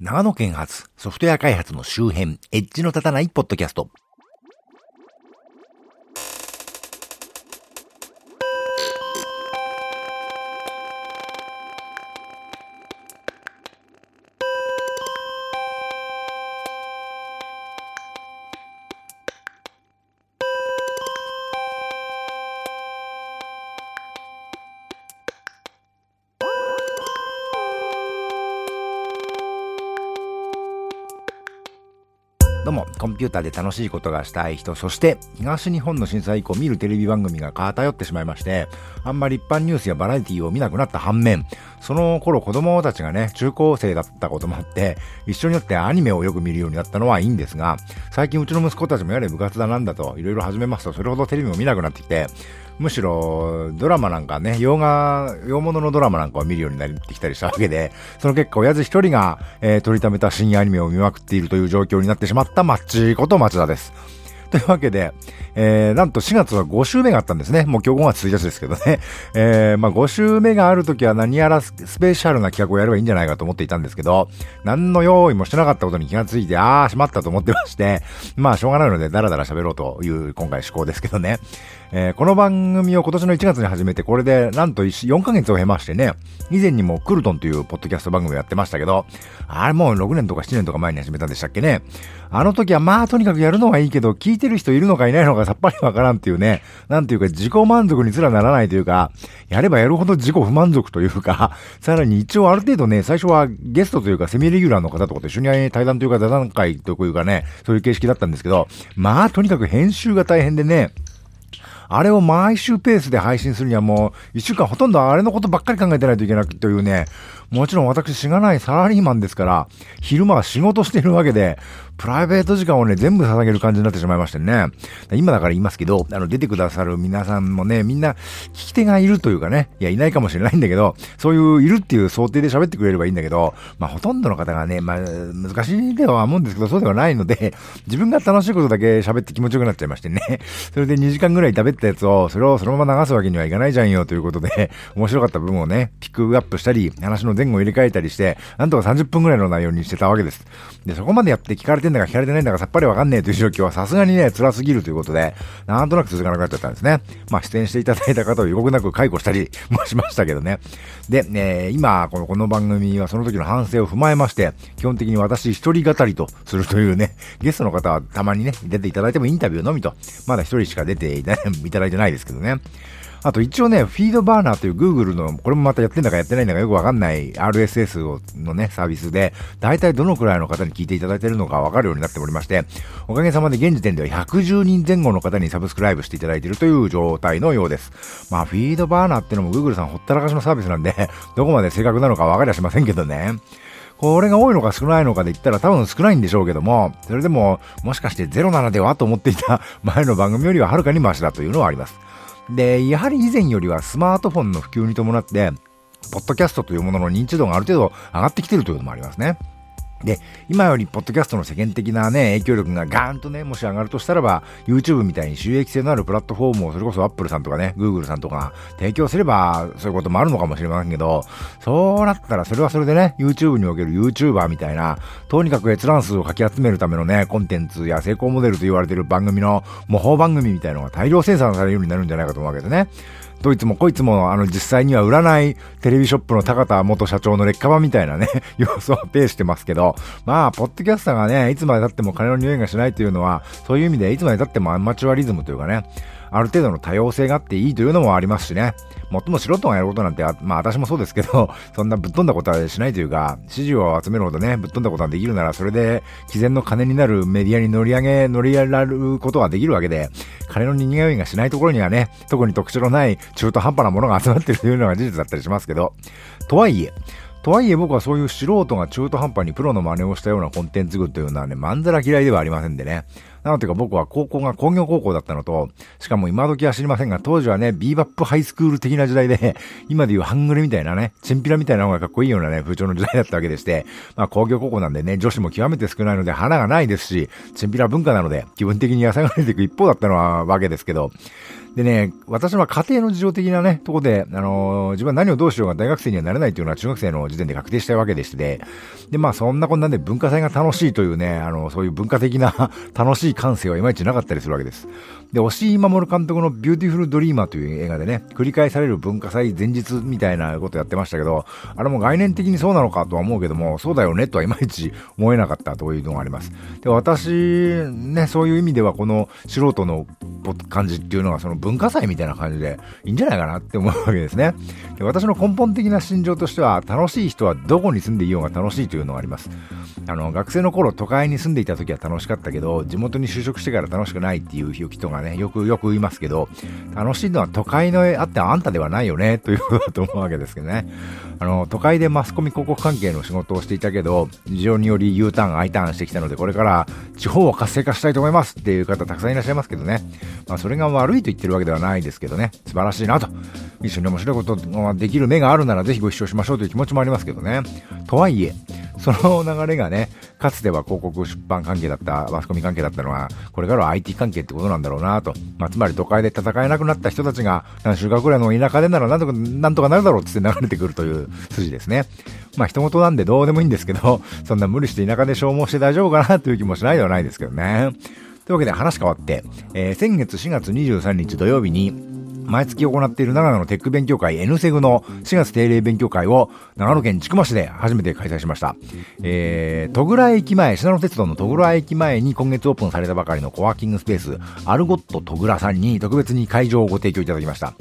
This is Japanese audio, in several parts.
長野県発ソフトウェア開発の周辺、エッジの立たないポッドキャスト。どうも、コンピューターで楽しいことがしたい人、そして東日本の震災以降見るテレビ番組が偏ってしまいまして、あんまり一般ニュースやバラエティを見なくなった反面、その頃子供たちがね、中高生だったこともあって、一緒になってアニメをよく見るようになったのはいいんですが、最近うちの息子たちもやれ部活だなんだと、いろいろ始めますと、それほどテレビも見なくなってきて、むしろドラマなんかね、洋画、洋物のドラマなんかを見るようになってきたりしたわけで、その結果、親父一人が、えー、取りためた深夜アニメを見まくっているという状況になってしまったマッチこと町田です。というわけで、えー、なんと4月は5週目があったんですね。もう今日5月1日ですけどね。えー、まあ5週目があるときは何やらスペシャルな企画をやればいいんじゃないかと思っていたんですけど、何の用意もしてなかったことに気がついて、あー、しまったと思ってまして、まあしょうがないのでダラダラ喋ろうという今回思考ですけどね。えー、この番組を今年の1月に始めて、これでなんと4ヶ月を経ましてね、以前にもクルトンというポッドキャスト番組をやってましたけど、あれもう6年とか7年とか前に始めたんでしたっけね。あの時はまあとにかくやるのはいいけど、聞いてる人いるのかいないのかさっぱりわからんっていうね、なんていうか自己満足にすらならないというか、やればやるほど自己不満足というか、さらに一応ある程度ね、最初はゲストというかセミレギュラーの方とかと一緒に対談というか座談会というかね、そういう形式だったんですけど、まあとにかく編集が大変でね、あれを毎週ペースで配信するにはもう、一週間ほとんどあれのことばっかり考えてないといけないというね、もちろん私しがないサラリーマンですから、昼間は仕事してるわけで、プライベート時間をね、全部捧げる感じになってしまいましてね。今だから言いますけど、あの、出てくださる皆さんもね、みんな、聞き手がいるというかね、いや、いないかもしれないんだけど、そういう、いるっていう想定で喋ってくれればいいんだけど、まあ、ほとんどの方がね、まあ、難しいでは思うんですけど、そうではないので、自分が楽しいことだけ喋って気持ちよくなっちゃいましてね。それで2時間ぐらい食べったやつを、それをそのまま流すわけにはいかないじゃんよということで、面白かった部分をね、ピックアップしたり、話の前後入れ替えたりして、なんとか30分ぐらいの内容にしてたわけです。で、そこまでやって聞かれてんだか聞かれてないんだかさっぱりわかんねえという状況はさすがにね、辛すぎるということで、なんとなく続かなくなっちゃったんですね。まあ、出演していただいた方を予告なく解雇したり もしましたけどね。で、ね、今、この、この番組はその時の反省を踏まえまして、基本的に私一人語りとするというね、ゲストの方はたまにね、出ていただいてもインタビューのみと、まだ一人しか出ていただいてないですけどね。あと一応ね、フィードバーナーという Google の、これもまたやってんだかやってないんだかよくわかんない RSS をのね、サービスで、大体どのくらいの方に聞いていただいてるのかわかるようになっておりまして、おかげさまで現時点では110人前後の方にサブスクライブしていただいているという状態のようです。まあ、フィードバーナーってのも Google さんほったらかしのサービスなんで、どこまで正確なのかわかりはしませんけどね。これが多いのか少ないのかで言ったら多分少ないんでしょうけども、それでも、もしかして07ではと思っていた前の番組よりははるかにマシだというのはあります。で、やはり以前よりはスマートフォンの普及に伴って、ポッドキャストというものの認知度がある程度上がってきてるというのもありますね。で、今よりポッドキャストの世間的なね、影響力がガーンとね、もし上がるとしたらば、YouTube みたいに収益性のあるプラットフォームをそれこそ Apple さんとかね、Google さんとか提供すれば、そういうこともあるのかもしれませんけど、そうなったらそれはそれでね、YouTube における YouTuber みたいな、とにかく閲覧数をかき集めるためのね、コンテンツや成功モデルと言われている番組の模倣番組みたいなのが大量生産されるようになるんじゃないかと思うわけですね。どいつもこいつも、あの、実際には売らないテレビショップの高田元社長の劣化版みたいなね、様子をペーしてますけど、まあ、ポッドキャスターがね、いつまで経っても金の匂いがしないというのは、そういう意味でいつまで経ってもアマチュアリズムというかね、ある程度の多様性があっていいというのもありますしね。もっとも素人がやることなんて、まあ私もそうですけど、そんなぶっ飛んだことはしないというか、支持を集めるほどね、ぶっ飛んだことができるなら、それで、毅然の金になるメディアに乗り上げ、乗り上げられることができるわけで、金の人間がしないところにはね、特に特徴のない中途半端なものが集まってるというのが事実だったりしますけど、とはいえ、とはいえ僕はそういう素人が中途半端にプロの真似をしたようなコンテンツ群というのはね、まんざら嫌いではありませんでね。なのていうか僕は高校が工業高校だったのと、しかも今時は知りませんが、当時はね、ビーバップハイスクール的な時代で、今でいうハングレみたいなね、チンピラみたいな方がかっこいいようなね、風潮の時代だったわけでして、まあ工業高校なんでね、女子も極めて少ないので花がないですし、チンピラ文化なので、基本的に痩せがれていく一方だったのはわけですけど、でね、私は家庭の事情的なね、とこで、あのー、自分は何をどうしようが大学生にはなれないというのは中学生の時点で確定したわけでして、で、まあそんなこんなんで文化祭が楽しいというね、あの、そういう文化的な 楽しい感性はいまいちなかったりするわけです。で、押井守監督のビューティフルドリーマーという映画でね、繰り返される文化祭前日みたいなことやってましたけど、あれも概念的にそうなのかとは思うけども、そうだよねとはいまいち思えなかったというのがあります。で、私、ね、そういう意味ではこの素人の感じっていうのがその文化祭みたいな感じでいいんじゃないかなって思うわけですね。で私の根本的な心情としては、楽しい人はどこに住んでいようが楽しいというのがあります。あの、学生の頃都会に住んでいた時は楽しかったけど、地元に就職してから楽しくないっていう人がね、よくよく言いますけど、楽しいのは都会のあってあんたではないよね、ということだと思うわけですけどね。あの、都会でマスコミ広告関係の仕事をしていたけど、事情により U ターン、I ターンしてきたので、これから地方を活性化したいと思いますっていう方たくさんいらっしゃいますけどね。まあ、それが悪いと言ってるわけではないですけどね。素晴らしいなと。一緒に面白いことができる目があるならぜひご一緒しましょうという気持ちもありますけどね。とはいえ、その流れがね、かつては広告出版関係だった、マスコミ関係だったのは、これからは IT 関係ってことなんだろうなと。まあ、つまり都会で戦えなくなった人たちが、何週間くらいの田舎でならなんとか、なんとかなるだろうって流れてくるという筋ですね。まあ、人事なんでどうでもいいんですけど、そんな無理して田舎で消耗して大丈夫かなという気もしないではないですけどね。というわけで話変わって、えー、先月4月23日土曜日に、毎月行っている長野のテック勉強会 N セグの4月定例勉強会を長野県千曲市で初めて開催しました。えー、戸倉駅前、品野鉄道の戸倉駅前に今月オープンされたばかりのコワーキングスペース、アルゴット戸倉さんに特別に会場をご提供いただきました。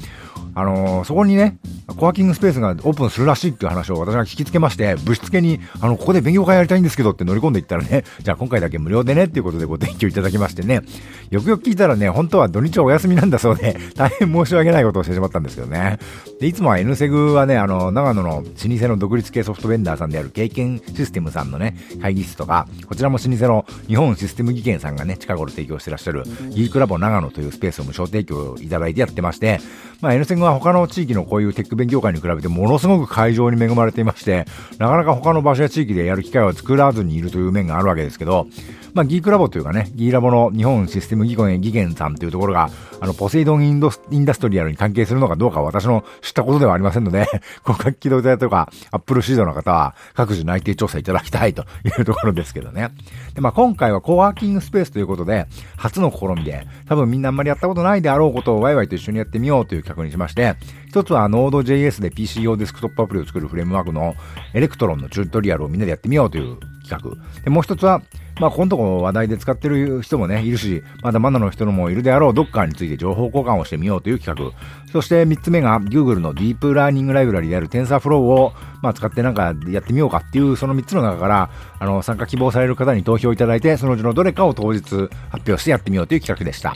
あのー、そこにね、コワーキングスペースがオープンするらしいっていう話を私が聞きつけまして、ぶしつけに、あの、ここで勉強会やりたいんですけどって乗り込んでいったらね、じゃあ今回だけ無料でねっていうことでご提供いただきましてね、よくよく聞いたらね、本当は土日はお休みなんだそうで、大変申し訳ないことをしてしまったんですけどね。で、いつもは N セグはね、あの、長野の老舗の独立系ソフトベンダーさんである経験システムさんのね、会議室とか、こちらも老舗の日本システム技研さんがね、近頃提供してらっしゃる、ギークラボ長野というスペースを無償提供いただいてやってまして、まあ、N セグは他の地域のこういうテック勉強会に比べてものすごく会場に恵まれていまして、なかなか他の場所や地域でやる機会を作らずにいるという面があるわけですけど、まあ、ギークラボというかね、ギーラボの日本システム技研技研さんというところが、あの、ポセイドンインドインダストリアルに関係するのかどうか私の知ったことではありませんので、広角機動隊とか、アップルシードの方は、各自内定調査いただきたいというところですけどね。で、まあ、今回はコワーキングスペースということで、初の試みで、多分みんなあんまりやったことないであろうことをワイワイと一緒にやってみようという企画にしまして、一つは Node.js で PC 用デスクトップアプリを作るフレームワークの Electron のチュートリアルをみんなでやってみようという企画。で、もう一つは、まあ、このとこ話題で使ってる人もね、いるし、まだまだの人もいるであろう、ドッカーについて情報交換をしてみようという企画。そして三つ目が、Google のディープラーニングライブラリである TensorFlow を、まあ、使ってなんかやってみようかっていう、その三つの中から、あの、参加希望される方に投票いただいて、そのうちのどれかを当日発表してやってみようという企画でした。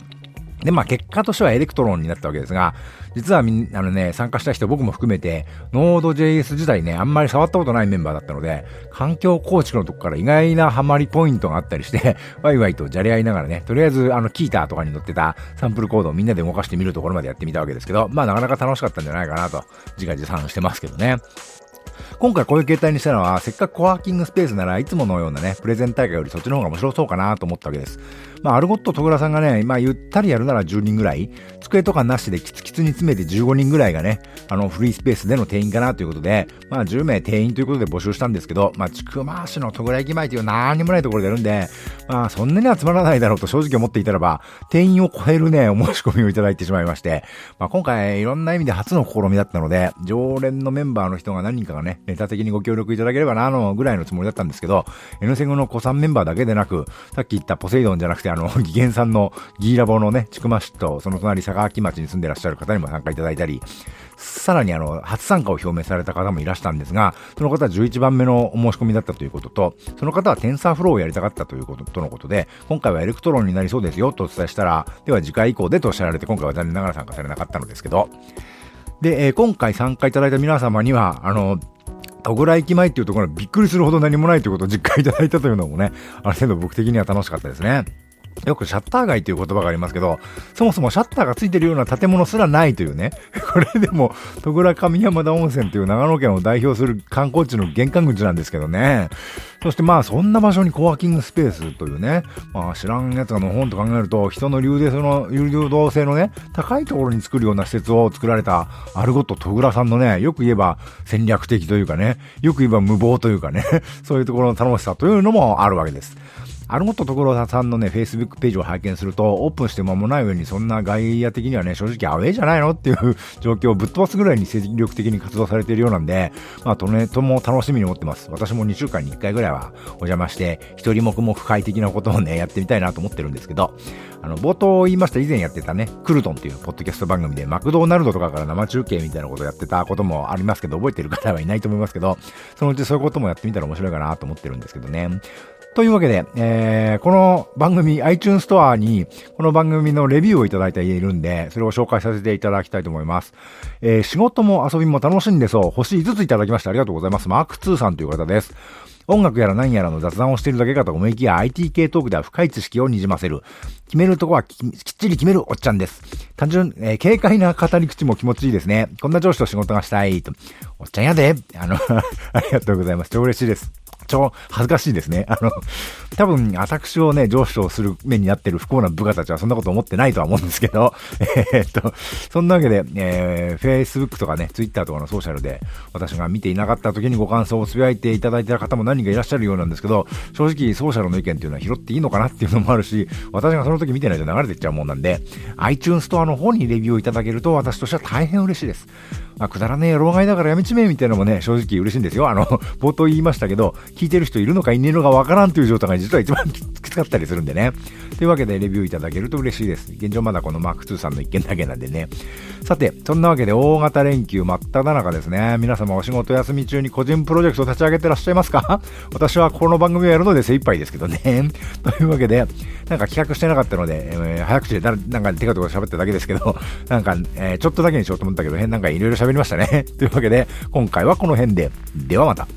で、まあ結果としては Electron になったわけですが、実はみん、あのね、参加した人僕も含めて、Node.js 自体ね、あんまり触ったことないメンバーだったので、環境構築のとこから意外なハマりポイントがあったりして、ワイワイとじゃれ合いながらね、とりあえずあの、 Qiita とかに載ってたサンプルコードをみんなで動かしてみるところまでやってみたわけですけど、まあなかなか楽しかったんじゃないかなと、自画自賛してますけどね。今回こういう形態にしたのは、せっかくコワーキングスペースならいつものようなね、プレゼン大会よりそっちの方が面白そうかなと思ったわけです。まあ、アルゴット戸倉さんがね、まあ、ゆったりやるなら10人ぐらい、机とかなしでキツキツに詰めて15人ぐらいがね、あの、フリースペースでの定員かなということで、まあ、10名定員ということで募集したんですけど、まあ、ちくま市の戸倉駅前という何にもないところでやるんで、まあ、そんなに集まらないだろうと正直思っていたらば、定員を超えるね、お申し込みをいただいてしまいまして、まあ、今回いろんな意味で初の試みだったので、常連のメンバーの人が何人かがね、ネタ的にご協力いただければな、のぐらいのつもりだったんですけど、N セグの子さんメンバーだけでなく、さっき言ったポセイドンじゃなくて、あの、ギゲンさんのギーラボのね、千曲市とその隣坂城町に住んでらっしゃる方にも参加いただいたり、さらにあの、初参加を表明された方もいらしたんですが、その方は11番目のお申し込みだったということと、その方は TensorFlow をやりたかったということとのことで、今回は Electron になりそうですよとお伝えしたら、では次回以降でとおっしゃられて、今回は残念ながら参加されなかったのですけど、で、えー、今回参加いただいた皆様には、あの、小倉駅前っていうところびっくりするほど何もないということを実感いただいたというのもね、ある程度僕的には楽しかったですね。よくシャッター街という言葉がありますけど、そもそもシャッターがついてるような建物すらないというね。これでも、戸倉上山田温泉という長野県を代表する観光地の玄関口なんですけどね。そしてまあ、そんな場所にコワーキングスペースというね、まあ、知らんやつがの本と考えると、人の流動の、流動性のね、高いところに作るような施設を作られた、アルゴット戸倉さんのね、よく言えば戦略的というかね、よく言えば無謀というかね、そういうところの楽しさというのもあるわけです。あるもっと所さんのね、Facebook ページを拝見すると、オープンして間もない上にそんな外野的にはね、正直アウェイじゃないのっていう状況をぶっ飛ばすぐらいに精力的に活動されているようなんで、まあ、とね、とも楽しみに思ってます。私も2週間に1回ぐらいはお邪魔して、一人黙々快適なことをね、やってみたいなと思ってるんですけど、あの、冒頭言いました以前やってたね、クルトンっていうポッドキャスト番組で、マクドナルドとかから生中継みたいなことをやってたこともありますけど、覚えてる方はいないと思いますけど、そのうちそういうこともやってみたら面白いかなと思ってるんですけどね。というわけで、えー、この番組、iTunes ストアに、この番組のレビューをいただいているんで、それを紹介させていただきたいと思います。えー、仕事も遊びも楽しんでそう、星5ついただきましてありがとうございます。マーク2さんという方です。音楽やら何やらの雑談をしているだけかと思いきや IT 系トークでは深い知識をにじませる。決めるとこはきっちり決めるおっちゃんです。単純、えー、軽快な語り口も気持ちいいですね。こんな上司と仕事がしたいと。おっちゃんやで。あの ありがとうございます。超嬉しいです。超恥ずかしいですね。あの、多分、私をね、上司とする目になってる不幸な部下たちはそんなこと思ってないとは思うんですけど、えー、っと、そんなわけで、えー、Facebook とかね、Twitter とかのソーシャルで、私が見ていなかった時にご感想をつぶやいていただいてた方も何人かいらっしゃるようなんですけど、正直ソーシャルの意見っていうのは拾っていいのかなっていうのもあるし、私がその時見てないと流れていっちゃうもんなんで、iTunes ストアの方にレビューをいただけると私としては大変嬉しいです。まあ、くだらねえ老害だからやめちめえみたいなのもね、正直嬉しいんですよ。あの、冒頭言いましたけど、聞いてる人いるのかいねえのかわからんという状態が実は一番きつかったりするんでね。というわけでレビューいただけると嬉しいです。現状まだこのマーク2さんの一件だけなんでね。さて、そんなわけで大型連休真っ只中ですね。皆様お仕事休み中に個人プロジェクトを立ち上げてらっしゃいますか？私はこの番組をやるので精一杯ですけどね。というわけで、なんか企画してなかったので、えー、早口でだなんか手がとか喋っただけですけど、なんか、えー、ちょっとだけにしようと思ったけど、変なんかいろいろ喋りましたね。というわけで、今回はこの辺で、ではまた。